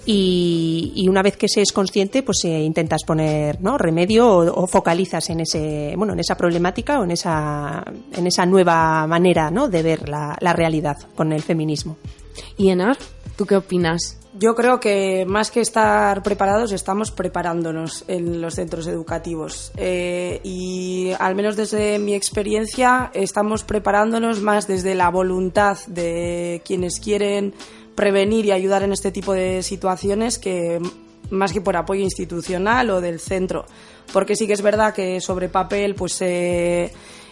y, una vez que se es consciente, pues eh, intentas poner remedio o, o, focalizas en ese, bueno, en esa problemática o en esa, en esa nueva manera ¿no? de ver la, la realidad con el feminismo. Y Enar, ¿tú qué opinas? Yo creo que más que estar preparados, estamos preparándonos en los centros educativos. Eh, y al menos desde mi experiencia, estamos preparándonos más desde la voluntad de quienes quieren prevenir y ayudar en este tipo de situaciones que más que por apoyo institucional o del centro. Porque sí que es verdad que sobre papel, pues. Eh,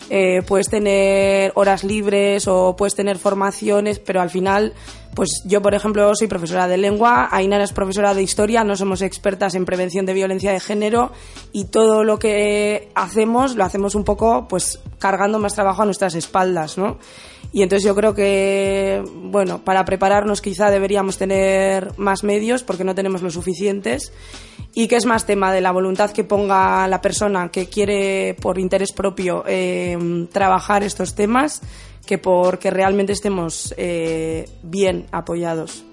eh, puedes tener horas libres o puedes tener formaciones, pero al final, pues yo, por ejemplo, soy profesora de lengua, Ainara es profesora de historia, no somos expertas en prevención de violencia de género y todo lo que hacemos lo hacemos un poco, pues, cargando más trabajo a nuestras espaldas, ¿no? Y entonces yo creo que, bueno, para prepararnos quizá deberíamos tener más medios porque no tenemos los suficientes y que es más tema de la voluntad que ponga la persona que quiere por interés propio eh, trabajar estos temas que porque realmente estemos eh, bien apoyados.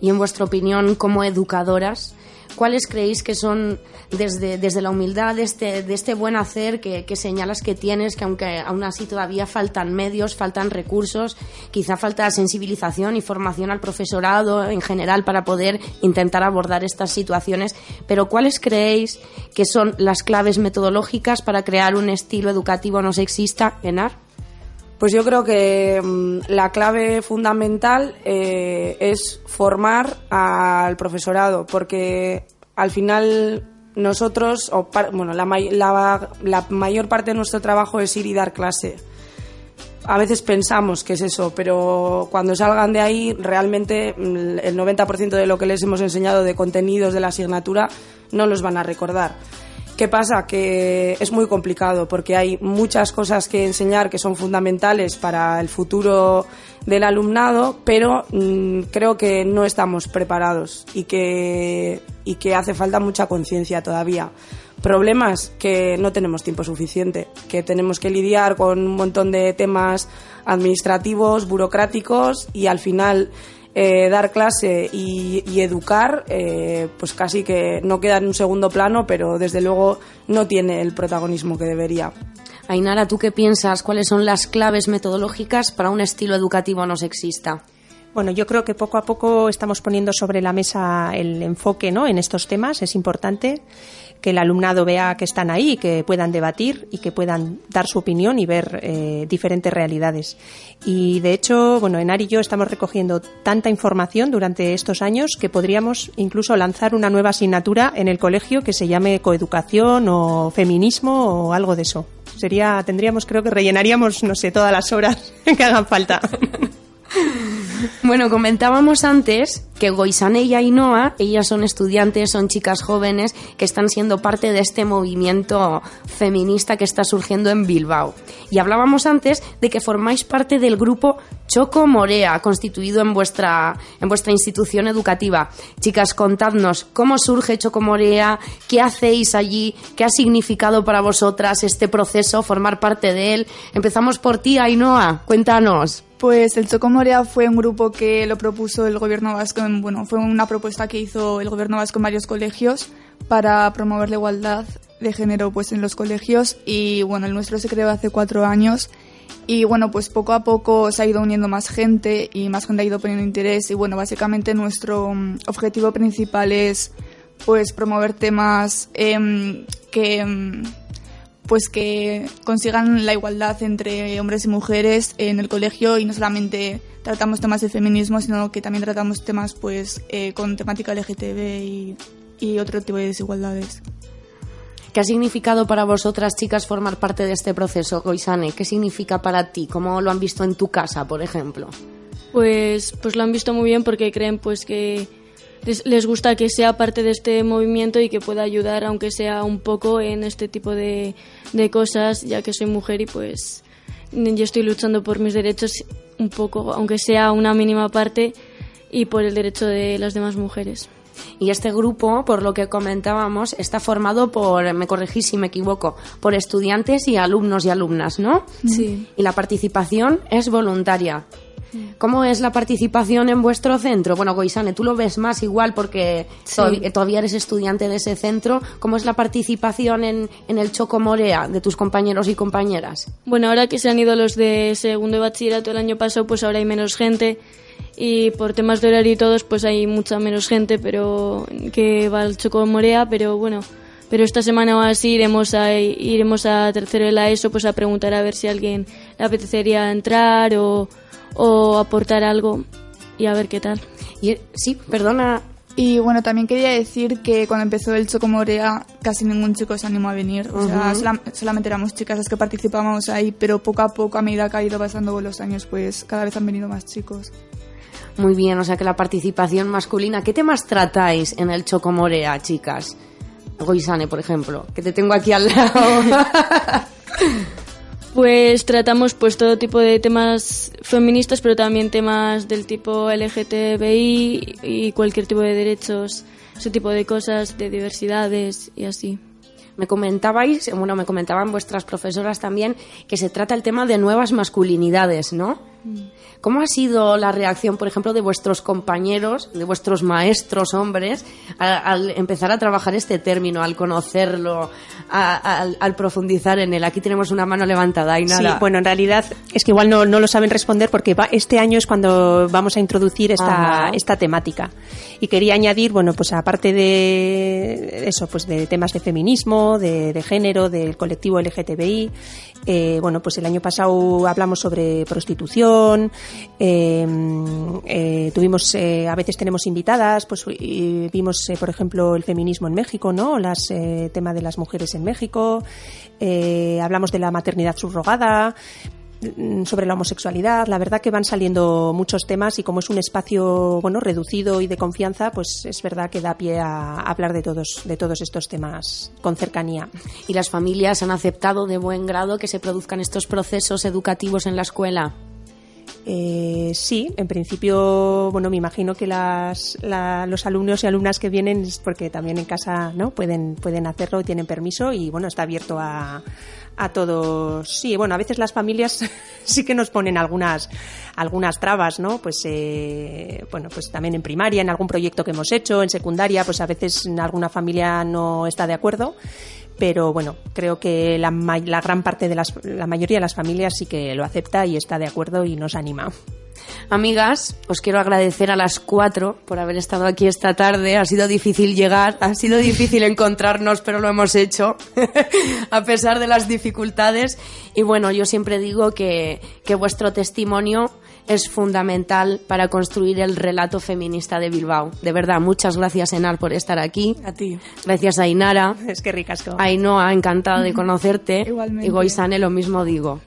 Y en vuestra opinión, como educadoras, ¿cuáles creéis que son desde, desde la humildad de este, de este buen hacer que, señalas que tienes, que aunque aún así todavía faltan medios, faltan recursos, quizá falta sensibilización y formación al profesorado en general para poder intentar abordar estas situaciones, pero ¿cuáles creéis que son las claves metodológicas para crear un estilo educativo no sexista, Enar? Pues yo creo que mmm, la clave fundamental eh, es formar al profesorado, porque al final nosotros, o bueno, la, la, la, mayor parte de nuestro trabajo es ir y dar clase. A veces pensamos que es eso, pero cuando salgan de ahí, realmente el 90% de lo que les hemos enseñado de contenidos de la asignatura no los van a recordar. ¿Qué pasa? Que es muy complicado porque hay muchas cosas que enseñar que son fundamentales para el futuro del alumnado, pero mmm, creo que no estamos preparados y que, y que hace falta mucha conciencia todavía. Problemas que no tenemos tiempo suficiente, que tenemos que lidiar con un montón de temas administrativos, burocráticos y al final eh, dar clase y, y educar, eh, pues casi que no queda en un segundo plano, pero desde luego no tiene el protagonismo que debería. Ainara, ¿tú qué piensas? ¿Cuáles son las claves metodológicas para un estilo educativo no sexista? Bueno, yo creo que poco a poco estamos poniendo sobre la mesa el enfoque ¿no? en estos temas. Es importante que el alumnado vea que están ahí, que puedan debatir y que puedan dar su opinión y ver eh, diferentes realidades. Y de hecho, bueno, Enar y yo estamos recogiendo tanta información durante estos años que podríamos incluso lanzar una nueva asignatura en el colegio que se llame coeducación o feminismo o algo de eso. Sería, tendríamos, creo que rellenaríamos, no sé, todas las horas que hagan falta. Bueno, comentábamos antes que Goisane y Ainhoa, ellas son estudiantes, son chicas jóvenes que están siendo parte de este movimiento feminista que está surgiendo en Bilbao. Y hablábamos antes de que formáis parte del grupo Choco Morea, constituido en vuestra, en vuestra institución educativa. Chicas, contadnos cómo surge Choco Morea, qué hacéis allí, qué ha significado para vosotras este proceso, formar parte de él. Empezamos por ti, Ainhoa, cuéntanos. Pues el Chocomorea fue un grupo que lo propuso el gobierno vasco, en- bueno, fue una propuesta que hizo el gobierno vasco en varios colegios para promover la igualdad de género pues en los colegios. Y bueno, el nuestro se creó hace cuatro años. Y bueno, pues poco a poco se ha ido uniendo más gente y más gente ha ido poniendo interés. Y bueno, básicamente nuestro mm, objetivo principal es pues promover temas em, que em, pues que consigan la igualdad entre hombres y mujeres en el colegio y no solamente tratamos temas de feminismo, sino que también tratamos temas pues eh, con temática LGTB y, y otro tipo de desigualdades. ¿Qué ha significado para vosotras, chicas, formar parte de este proceso, Goisane? ¿Qué significa para ti? ¿Cómo lo han visto en tu casa, por ejemplo? Pues, pues lo han visto muy bien porque creen pues que les, les gusta que sea parte de este movimiento y que pueda ayudar, aunque sea un poco, en este tipo de, de cosas, ya que soy mujer y pues yo estoy luchando por mis derechos un poco, aunque sea una mínima parte, y por el derecho de las demás mujeres. Y este grupo, por lo que comentábamos, está formado por, me corregís si me equivoco, por estudiantes y alumnos y alumnas, ¿no? Sí. Y la participación es voluntaria. ¿Cómo es la participación en vuestro centro? Bueno, Goisane, tú lo ves más igual porque Sí. todavía, eres estudiante de ese centro. ¿Cómo es la participación en, en el Choco Morea de tus compañeros y compañeras? Bueno, ahora que se han ido los de segundo de bachillerato el año pasado, pues ahora hay menos gente y por temas de horario y todos, pues hay mucha menos gente, pero que va al Choco Morea, pero bueno, pero esta semana o así iremos a iremos a tercero de la ESO, pues a preguntar a ver si a alguien le apetecería entrar o, o aportar algo y a ver qué tal. Y, sí, perdona. Y bueno, también quería decir que cuando empezó el Chocomorea casi ningún chico se animó a venir. O sea, Ujú. solam- solamente éramos chicas las que participábamos ahí, pero poco a poco, a medida que ha ido pasando los años, pues cada vez han venido más chicos. Muy bien, o sea que la participación masculina. ¿Qué temas tratáis en el Choco Morea, chicas? Goisane, por ejemplo, que te tengo aquí al lado. Pues tratamos pues todo tipo de temas feministas, pero también temas del tipo LGTBI y cualquier tipo de derechos, ese tipo de cosas, de diversidades y así. Me comentabais, bueno, me comentaban vuestras profesoras también que se trata el tema de nuevas masculinidades, ¿no? ¿Cómo ha sido la reacción, por ejemplo, de vuestros compañeros, de vuestros maestros hombres, a- al, empezar a trabajar este término, al conocerlo, a- al, al profundizar en él? Aquí tenemos una mano levantada y Sí, nada. bueno, en realidad es que igual no, no lo saben responder porque va- este año es cuando vamos a introducir esta, Ajá. esta temática. Y quería añadir, bueno, pues aparte de eso, pues de temas de feminismo, de, de género, del colectivo LGTBI, eh, bueno, pues el año pasado hablamos sobre prostitución, eh, eh, tuvimos, eh, a veces tenemos invitadas, pues vimos, eh, por ejemplo, el feminismo en México, ¿no? Las eh, tema de las mujeres en México, hablamos de la maternidad subrogada, sobre la homosexualidad. La verdad que van saliendo muchos temas y como es un espacio bueno reducido y de confianza, pues es verdad que da pie a hablar de todos de todos estos temas con cercanía. ¿Y las familias han aceptado de buen grado que se produzcan estos procesos educativos en la escuela? Eh, sí, en principio, bueno, me imagino que las, la- los alumnos y alumnas que vienen es porque también en casa, ¿no? Pueden, pueden hacerlo tienen permiso y, bueno, está abierto a, a todos. Sí, bueno, a veces las familias sí que nos ponen algunas, algunas trabas, ¿no? Pues, eh, bueno, pues también en primaria, en algún proyecto que hemos hecho, en secundaria, pues a veces alguna familia no está de acuerdo pero bueno, creo que la, la gran parte de las, la mayoría de las familias sí que lo acepta y está de acuerdo y nos anima. Amigas, os quiero agradecer a las cuatro por haber estado aquí esta tarde. Ha sido difícil llegar, ha sido difícil encontrarnos, pero lo hemos hecho, a pesar de las dificultades. Y bueno, yo siempre digo que, que vuestro testimonio es fundamental para construir el relato feminista de Bilbao. De verdad, muchas gracias, Enar, por estar aquí. A ti. Gracias a Inara. Es que ricasco. Ainhoa, encantada de conocerte. Igualmente. Y Goizane, lo mismo digo.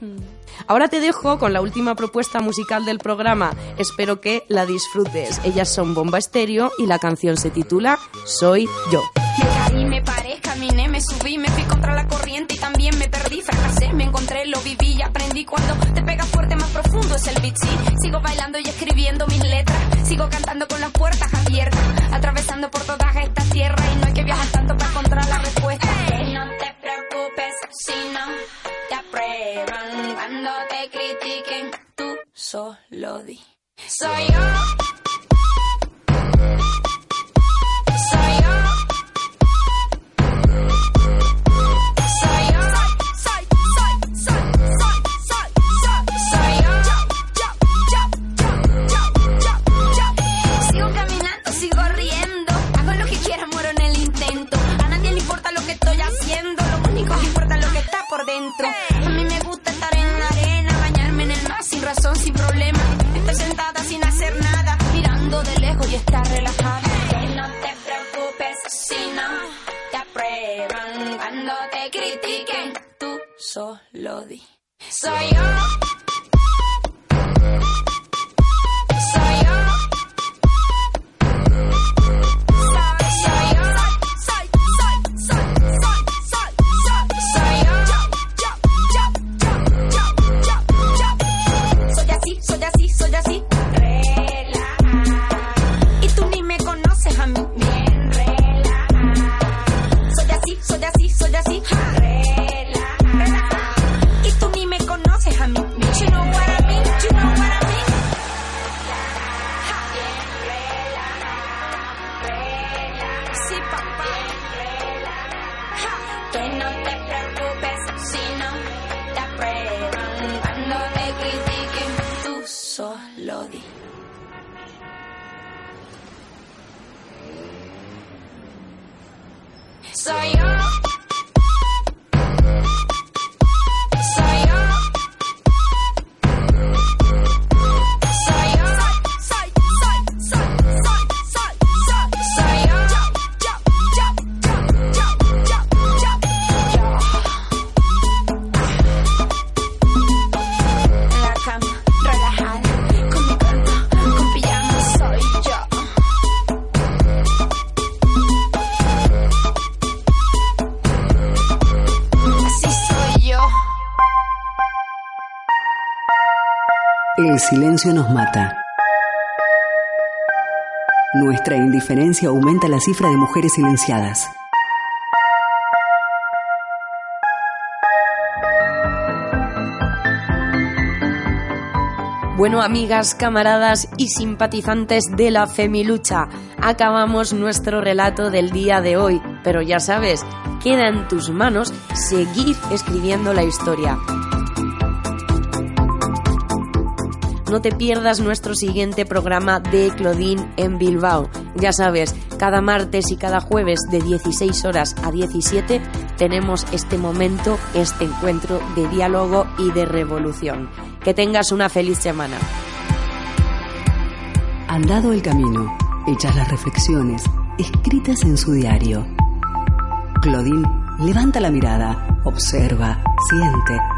Ahora te dejo con la última propuesta musical del programa. Espero que la disfrutes. Ellas son Bomba Estéreo y la canción se titula Soy yo. Me caí, me paré, caminé, me subí, me fui contra la corriente y también me perdí, fracasé, me encontré, lo viví y aprendí. Cuando te pega fuerte, más profundo es el beat, sí. Sigo bailando y escribiendo mis letras, sigo cantando con las puertas abiertas, atravesando por todas estas tierras y no hay que viajar tanto para encontrar la respuesta. Y no te preocupes si no cuando te critiquen, tú solo di. Soy yo. Nos mata. Nuestra indiferencia aumenta la cifra de mujeres silenciadas. Bueno, amigas, camaradas y simpatizantes de la Femilucha, acabamos nuestro relato del día de hoy, pero ya sabes, queda en tus manos seguir escribiendo la historia. No te pierdas nuestro siguiente programa de Claudine en Bilbao. Ya sabes, cada martes y cada jueves de 16 horas a 17 tenemos este momento, este encuentro de diálogo y de revolución. Que tengas una feliz semana. Andado el camino, hechas las reflexiones, escritas en su diario. Claudine levanta la mirada, observa, siente,